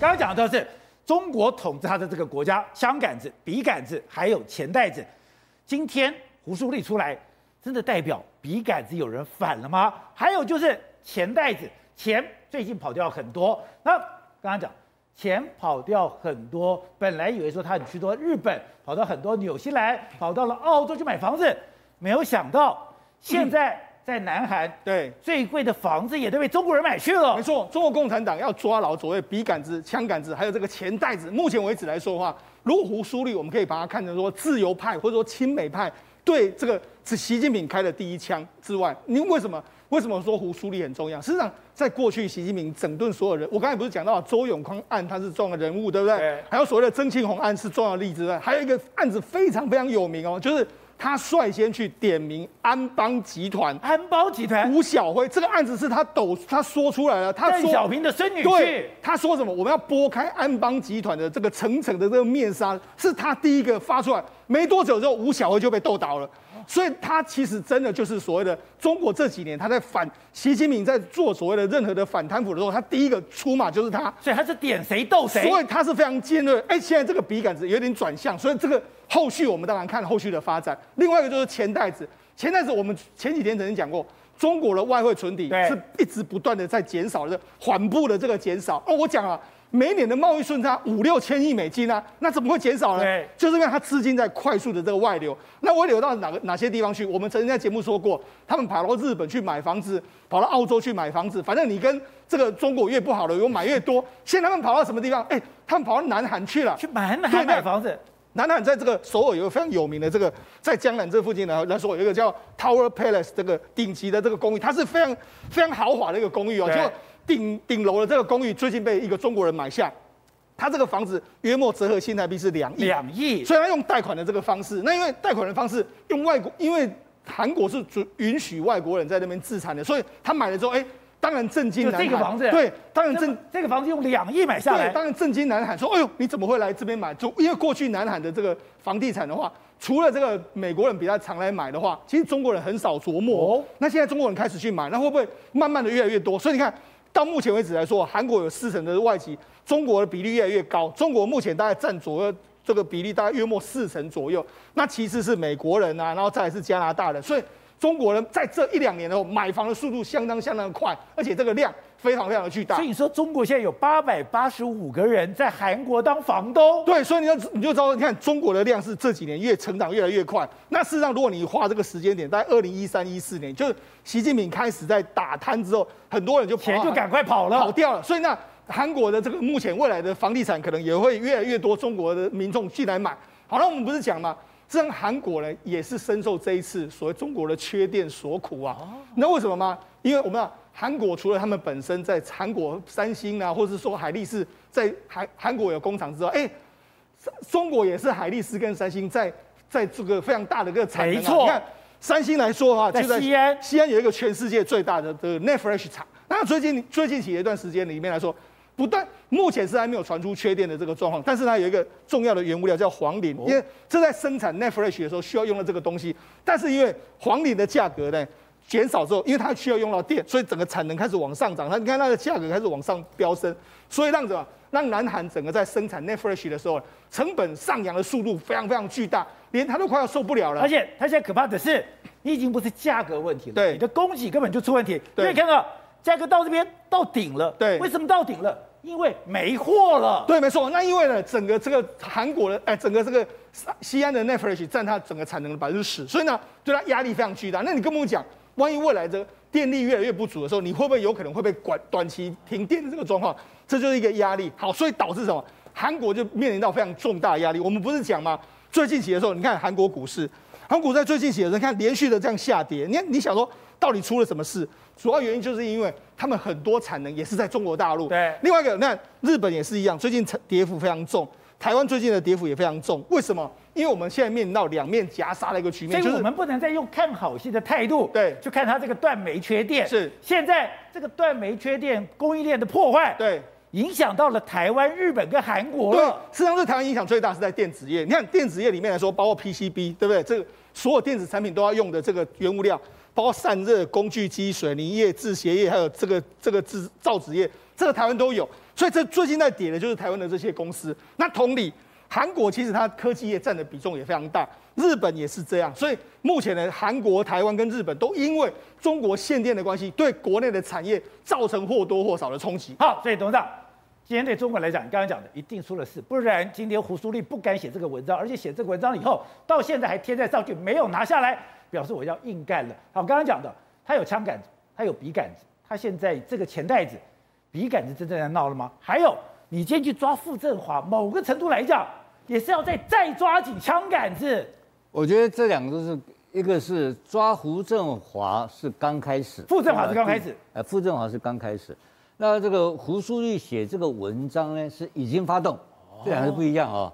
刚刚讲的是中国统治他的这个国家，枪杆子、笔杆子，还有钱袋子。今天胡舒立出来，真的代表笔杆子有人反了吗？还有就是钱袋子，钱最近跑掉很多。那刚刚讲钱跑掉很多，本来以为说他很去多日本，跑到很多纽西兰，跑到了澳洲去买房子，没有想到现在。嗯在南韩，对最贵的房子也都被中国人买去了。没错，中国共产党要抓牢所谓笔杆子、枪杆子，还有这个钱袋子。目前为止来说的话，如果胡舒立，我们可以把它看成说自由派或者说亲美派对这个是习近平开的第一枪之外，你为什么为什么说胡舒立很重要？实际上，在过去习近平整顿所有人，我刚才不是讲到周永康案他是重要的人物，对不对？对还有所谓的曾庆红案是重要的例子，对。还有一个案子非常非常有名哦，就是。他率先去点名安邦集团，安邦集团吴小辉这个案子是他抖，他说出来了。他说邓小平的孙女对，他说什么？我们要拨开安邦集团的这个层层的这个面纱，是他第一个发出来。没多久之后，吴小辉就被斗倒了。所以他其实真的就是所谓的中国这几年他在反习近平在做所谓的任何的反贪腐的时候，他第一个出马就是他，所以他是点谁斗谁，所以他是非常尖锐。哎，现在这个笔杆子有点转向，所以这个后续我们当然看后续的发展。另外一个就是钱袋子，钱袋子我们前几天曾经讲过，中国的外汇存底是一直不断的在减少的，缓步的这个减少。哦，我讲啊。每年的贸易顺差五六千亿美金啊，那怎么会减少呢？就是因为它资金在快速的这个外流。那外流到哪个哪些地方去？我们曾经在节目说过，他们跑到日本去买房子，跑到澳洲去买房子。反正你跟这个中国越不好的，有买越多。现在他们跑到什么地方？哎，他们跑到南韩去了，去南韩买房子。南韩在这个首尔有个非常有名的这个，在江南这附近呢来说，有一个叫 Tower Palace 这个顶级的这个公寓，它是非常非常豪华的一个公寓哦，就。顶顶楼的这个公寓最近被一个中国人买下，他这个房子约莫折合新台币是两亿，两亿，所以他用贷款的这个方式。那因为贷款的方式用外国，因为韩国是准允许外国人在那边自产的，所以他买了之后，哎，当然震惊南韩。这个房子，对，当然震这，这个房子用两亿买下来，对，当然震惊南韩，说，哎呦，你怎么会来这边买？就因为过去南韩的这个房地产的话，除了这个美国人比较常来买的话，其实中国人很少琢磨。哦，那现在中国人开始去买，那会不会慢慢的越来越多？所以你看。到目前为止来说，韩国有四成的外籍，中国的比例越来越高。中国目前大概占左右这个比例，大概约莫四成左右。那其次是美国人啊，然后再来是加拿大人。所以中国人在这一两年后买房的速度相当相当快，而且这个量。非常非常的巨大，所以你说中国现在有八百八十五个人在韩国当房东，对，所以你要你就知道，你看中国的量是这几年越成长越来越快。那事实上，如果你画这个时间点，在二零一三一四年，就是习近平开始在打贪之后，很多人就钱就赶快跑了，跑掉了。所以那韩国的这个目前未来的房地产可能也会越来越多中国的民众进来买。好了，我们不是讲吗？这样韩国呢也是深受这一次所谓中国的缺电所苦啊。你知道为什么吗？因为我们啊。韩国除了他们本身在韩国三星啊，或者是说海力士在韩韩国有工厂之外，哎，中国也是海力士跟三星在在这个非常大的一个产能。没错，你看三星来说的话，就在西安，西安有一个全世界最大的这个 NAND Flash 厂。那最近最近起一段时间里面来说，不但目前是还没有传出缺电的这个状况，但是它有一个重要的原物料叫黄磷，因为这在生产 Flash 的时候需要用到这个东西，但是因为黄磷的价格呢，减少之后，因为它需要用到电，所以整个产能开始往上涨。它你看它的价格开始往上飙升，所以让什么？让南韩整个在生产 Net Flash 的时候，成本上扬的速度非常非常巨大，连它都快要受不了了。而且它现在可怕的是，你已经不是价格问题了，对，你的供给根本就出问题。对，因为看到价格到这边到顶了，对，为什么到顶了？因为没货了。对，没错。那因为呢，整个这个韩国的哎，整个这个西安的 Netflix 占它整个产能的百分之十，所以呢，对它压力非常巨大。那你跟我们讲。万一未来的电力越来越不足的时候，你会不会有可能会被管短期停电的这个状况？这就是一个压力。好，所以导致什么？韩国就面临到非常重大的压力。我们不是讲吗？最近期的时候，你看韩国股市，韩股在最近期的时候，你看连续的这样下跌。你看，你想说到底出了什么事？主要原因就是因为他们很多产能也是在中国大陆。对。另外一个，那日本也是一样，最近跌幅非常重。台湾最近的跌幅也非常重。为什么？因为我们现在面临到两面夹杀的一个局面，所以我们不能再用看好戏的态度，对，去看它这个断煤缺电。是，现在这个断煤缺电供应链的破坏，对，影响到了台湾、日本跟韩国了。对，实际上对台湾影响最大是在电子业。你看电子业里面来说，包括 PCB，对不对？这个所有电子产品都要用的这个原物料，包括散热、工具机、水泥业、制鞋业，还有这个这个制造纸业，这个台湾都有。所以这最近在跌的就是台湾的这些公司。那同理，韩国其实它科技业占的比重也非常大，日本也是这样。所以目前呢，韩国、台湾跟日本都因为中国限电的关系，对国内的产业造成或多或少的冲击。好，所以董事长，今天对中国来讲，你刚刚讲的一定出了事，不然今天胡舒立不敢写这个文章，而且写这个文章以后，到现在还贴在上去，没有拿下来，表示我要硬干了。好，刚刚讲的，他有枪杆子，他有笔杆子，他现在这个钱袋子。笔杆子真正在闹了吗？还有，你今天去抓傅政华，某个程度来讲，也是要再再抓紧枪杆子。我觉得这两个都是，一个是抓胡政华是刚开始，傅政华是刚开始，呃，傅政华是刚开始。那这个胡舒立写这个文章呢，是已经发动，这两个不一样哦。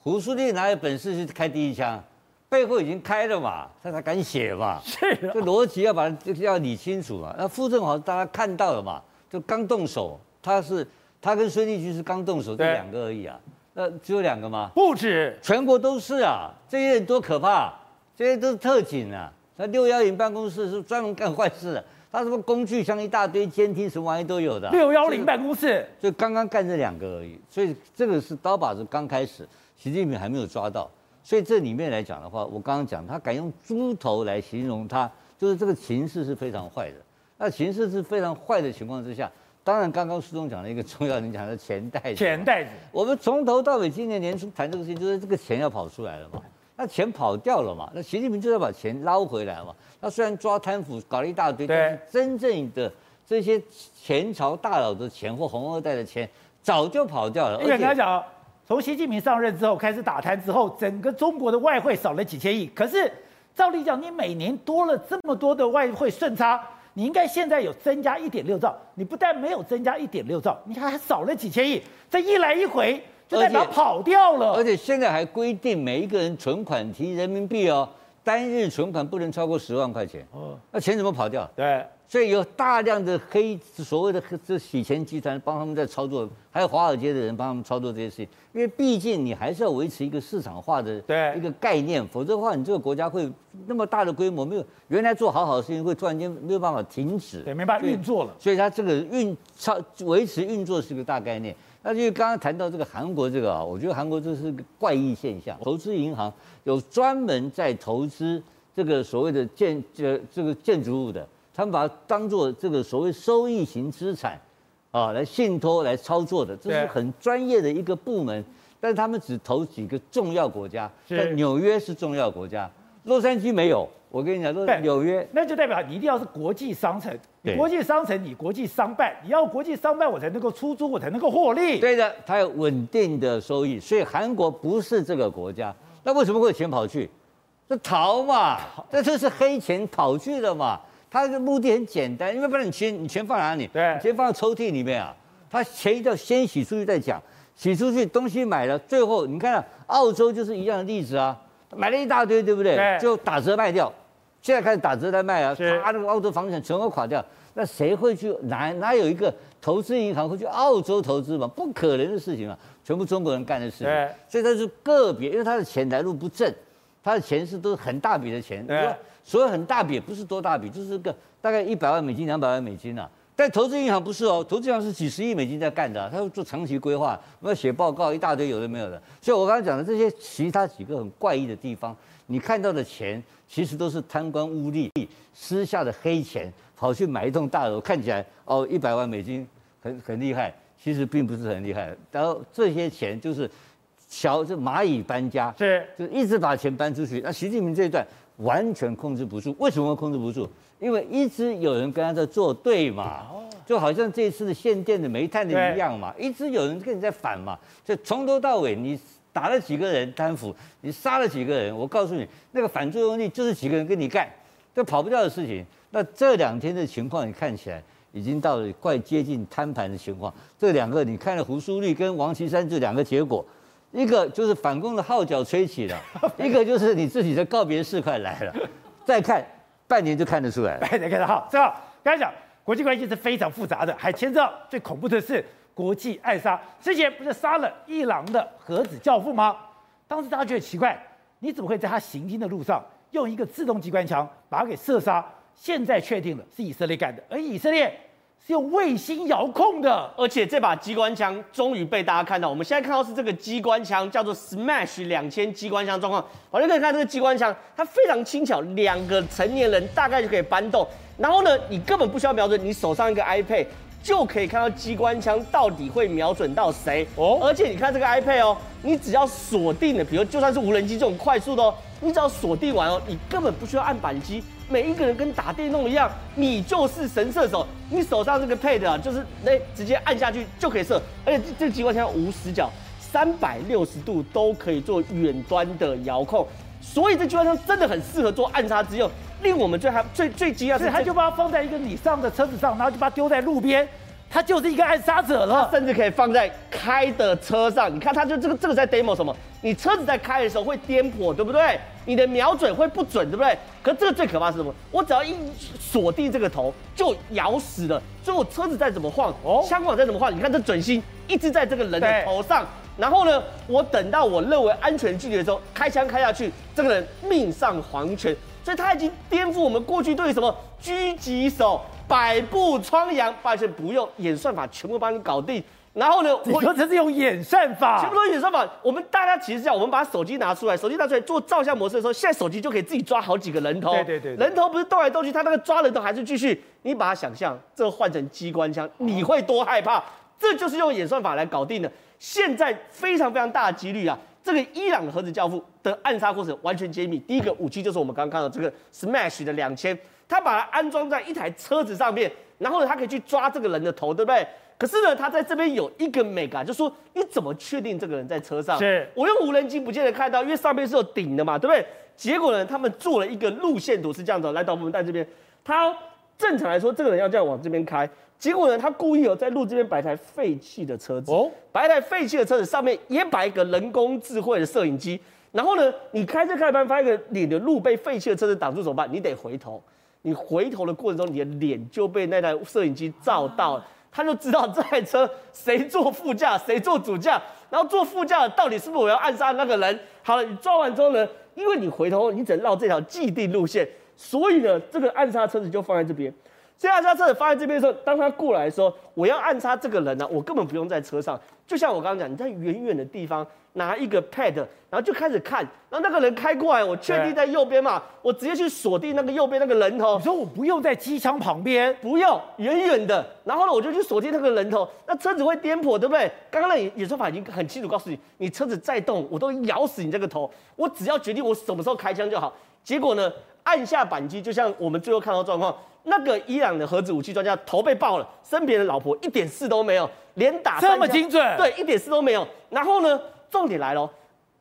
胡舒立哪有本事去开第一枪？背后已经开了嘛，他才敢写嘛。是、啊，这逻辑要把它要理清楚嘛。那傅政华大家看到了嘛？就刚动手，他是他跟孙立军是刚动手这两个而已啊，那只有两个吗？不止，全国都是啊，这些人多可怕，这些都是特警啊。那六幺零办公室是专门干坏事的，他什么工具箱一大堆，监听什么玩意都有的。六幺零办公室就刚刚干这两个而已，所以这个是刀把子刚开始，习近平还没有抓到，所以这里面来讲的话，我刚刚讲他敢用猪头来形容他，就是这个情势是非常坏的。那形势是非常坏的情况之下，当然刚刚书中讲了一个重要，你讲的钱袋子。钱袋子，我们从头到尾今年年初谈这个事情，就是这个钱要跑出来了嘛，那钱跑掉了嘛，那习近平就要把钱捞回来嘛。那虽然抓贪腐搞了一大堆，但是真正的这些前朝大佬的钱或红二代的钱早就跑掉了。因为刚才讲，从习近平上任之后开始打贪之后，整个中国的外汇少了几千亿。可是照理讲，你每年多了这么多的外汇顺差。你应该现在有增加一点六兆，你不但没有增加一点六兆，你还还少了几千亿，这一来一回就代表跑掉了。而且现在还规定每一个人存款提人民币哦，单日存款不能超过十万块钱。哦，那钱怎么跑掉？对。所以有大量的黑所谓的黑这洗钱集团帮他们在操作，还有华尔街的人帮他们操作这些事情。因为毕竟你还是要维持一个市场化的一个概念，否则的话，你这个国家会那么大的规模没有原来做好好的事情，会突然间没有办法停止，对，没办法运作了。所以它这个运操维持运作是个大概念。那就刚刚谈到这个韩国这个啊，我觉得韩国这是个怪异现象。投资银行有专门在投资这个所谓的建这这个建筑物的。他们把它当做这个所谓收益型资产，啊，来信托、来操作的，这是很专业的一个部门。但是他们只投几个重要国家，在纽约是重要国家，洛杉矶没有。我跟你讲，纽约，那就代表你一定要是国际商城，国际商城你国际商办，你要国际商办，我才能够出租，我才能够获利。对的，它有稳定的收益。所以韩国不是这个国家，那为什么会有钱跑去？这逃嘛，这这是黑钱跑去的嘛。他的目的很简单，因为不然你钱你钱放哪里？对，钱放在抽屉里面啊。他钱一定要先洗出去再讲，洗出去东西买了，最后你看澳洲就是一样的例子啊，买了一大堆，对不对？对，就打折卖掉，现在开始打折在卖啊，他那个澳洲房产全部垮掉，那谁会去哪哪有一个投资银行会去澳洲投资嘛？不可能的事情啊，全部中国人干的事情。对，所以他是个别，因为他的钱来路不正，他的钱是都是很大笔的钱。对。所以很大笔，不是多大笔，就是个大概一百万美金、两百万美金呐、啊。但投资银行不是哦，投资银行是几十亿美金在干的、啊，他要做长期规划，我要写报告，一大堆有的没有的。所以我刚才讲的这些其他几个很怪异的地方，你看到的钱其实都是贪官污吏私下的黑钱，跑去买一栋大楼，看起来哦一百万美金很很厉害，其实并不是很厉害。然后这些钱就是小就蚂蚁搬家，是就一直把钱搬出去。那习近平这一段。完全控制不住，为什么控制不住？因为一直有人跟他在作对嘛，就好像这次的限电的煤炭的一样嘛，一直有人跟你在反嘛，就从头到尾你打了几个人贪腐，你杀了几个人，我告诉你，那个反作用力就是几个人跟你干，这跑不掉的事情。那这两天的情况，你看起来已经到了快接近摊盘的情况。这两个，你看了胡舒立跟王岐山这两个结果。一个就是反攻的号角吹起了，一个就是你自己的告别式快来了。再看半年就看得出来了。半年看得好，正好刚才讲国际关系是非常复杂的，还牵涉最恐怖的是国际暗杀。之前不是杀了伊朗的核子教父吗？当时大家觉得奇怪，你怎么会在他行军的路上用一个自动机关枪把他给射杀？现在确定了是以色列干的，而以色列是用卫星遥控的，而且这把机关枪终于被大家看到。我们现在看到是这个机关枪，叫做 Smash 两千机关枪状况。好，就可以看这个机关枪，它非常轻巧，两个成年人大概就可以搬动。然后呢，你根本不需要瞄准，你手上一个 iPad 就可以看到机关枪到底会瞄准到谁。哦，而且你看这个 iPad 哦，你只要锁定了，比如就算是无人机这种快速的哦，你只要锁定完哦，你根本不需要按扳机。每一个人跟打电动一样，你就是神射手，你手上这个 pad 啊，就是那直接按下去就可以射，而且这个机关枪无死角，三百六十度都可以做远端的遥控，所以这机关枪真的很适合做暗杀之用。令我们最还最最惊讶是，他就把它放在一个你上的车子上，然后就把它丢在路边。他就是一个暗杀者了，甚至可以放在开的车上。你看，他就这个这个在 demo 什么？你车子在开的时候会颠簸，对不对？你的瞄准会不准，对不对？可这个最可怕是什么？我只要一锁定这个头，就咬死了。所以我车子再怎么晃，哦，枪管再怎么晃，你看这准心一直在这个人的头上。然后呢，我等到我认为安全距离的时候，开枪开下去，这个人命丧黄泉。所以他已经颠覆我们过去对什么狙击手。百步穿杨，抱歉，不用演算法，全部帮你搞定。然后呢，我说这是用演算法，全部都演算法。我们大家其实这样，我们把手机拿出来，手机拿出来做照相模式的时候，现在手机就可以自己抓好几个人头。对对对，对，人头不是动来动去，他那个抓人头还是继续。你把它想象，这换成机关枪，你会多害怕？这就是用演算法来搞定的。现在非常非常大的几率啊，这个伊朗的核子教父的暗杀过程完全揭秘。第一个武器就是我们刚刚看到这个 Smash 的两千。他把它安装在一台车子上面，然后呢，他可以去抓这个人的头，对不对？可是呢，他在这边有一个美感，就说你怎么确定这个人在车上？是我用无人机不见得看到，因为上面是有顶的嘛，对不对？结果呢，他们做了一个路线图是这样子，来导我们在这边，他正常来说这个人要这样往这边开，结果呢，他故意有在路这边摆一台废弃的车子，哦，摆一台废弃的车子上面也摆一个人工智慧的摄影机，然后呢，你开车开班发现你的路被废弃的车子挡住怎么办？你得回头。你回头的过程中，你的脸就被那台摄影机照到，他就知道这台车谁坐副驾，谁坐主驾，然后坐副驾的到底是不是我要暗杀那个人？好了，你抓完之后呢，因为你回头你只能绕这条既定路线，所以呢，这个暗杀车子就放在这边。这暗杀车子放在这边的时候，当他过来的时候，我要暗杀这个人呢、我根本不用在车上，就像我刚刚讲，你在远远的地方。拿一个 pad，然后就开始看，然后那个人开过来，我确定在右边嘛，我直接去锁定那个右边那个人头。你说我不用在机枪旁边，不用，远远的，然后呢，我就去锁定那个人头，那车子会颠簸，对不对？刚刚那演说法已经很清楚告诉你，你车子再动，我都咬死你这个头，我只要决定我什么时候开枪就好。结果呢，按下扳机，就像我们最后看到状况，那个伊朗的核子武器专家头被爆了，身边的老婆一点事都没有，连打这么精准，对，一点事都没有。然后呢？重点来了，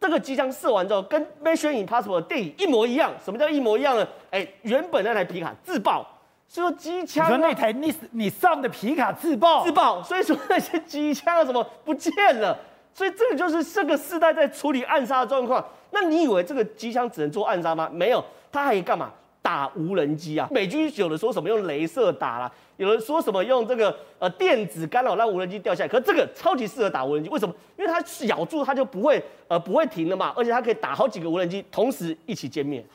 这个机枪射完之后，跟《Mission Impossible》的电影一模一样。什么叫一模一样呢？哎，原本那台皮卡自爆，所以说机枪、啊。你说那台你你上的皮卡自爆？自爆，所以说那些机枪啊什么不见了。所以这个就是这个时代在处理暗杀的状况。那你以为这个机枪只能做暗杀吗？没有，它还可以干嘛？打无人机啊！美军有的说什么用镭射打啦，有人说什么用这个呃电子干扰让无人机掉下来。可这个超级适合打无人机，为什么？因为它咬住它就不会呃不会停了嘛，而且它可以打好几个无人机同时一起歼灭。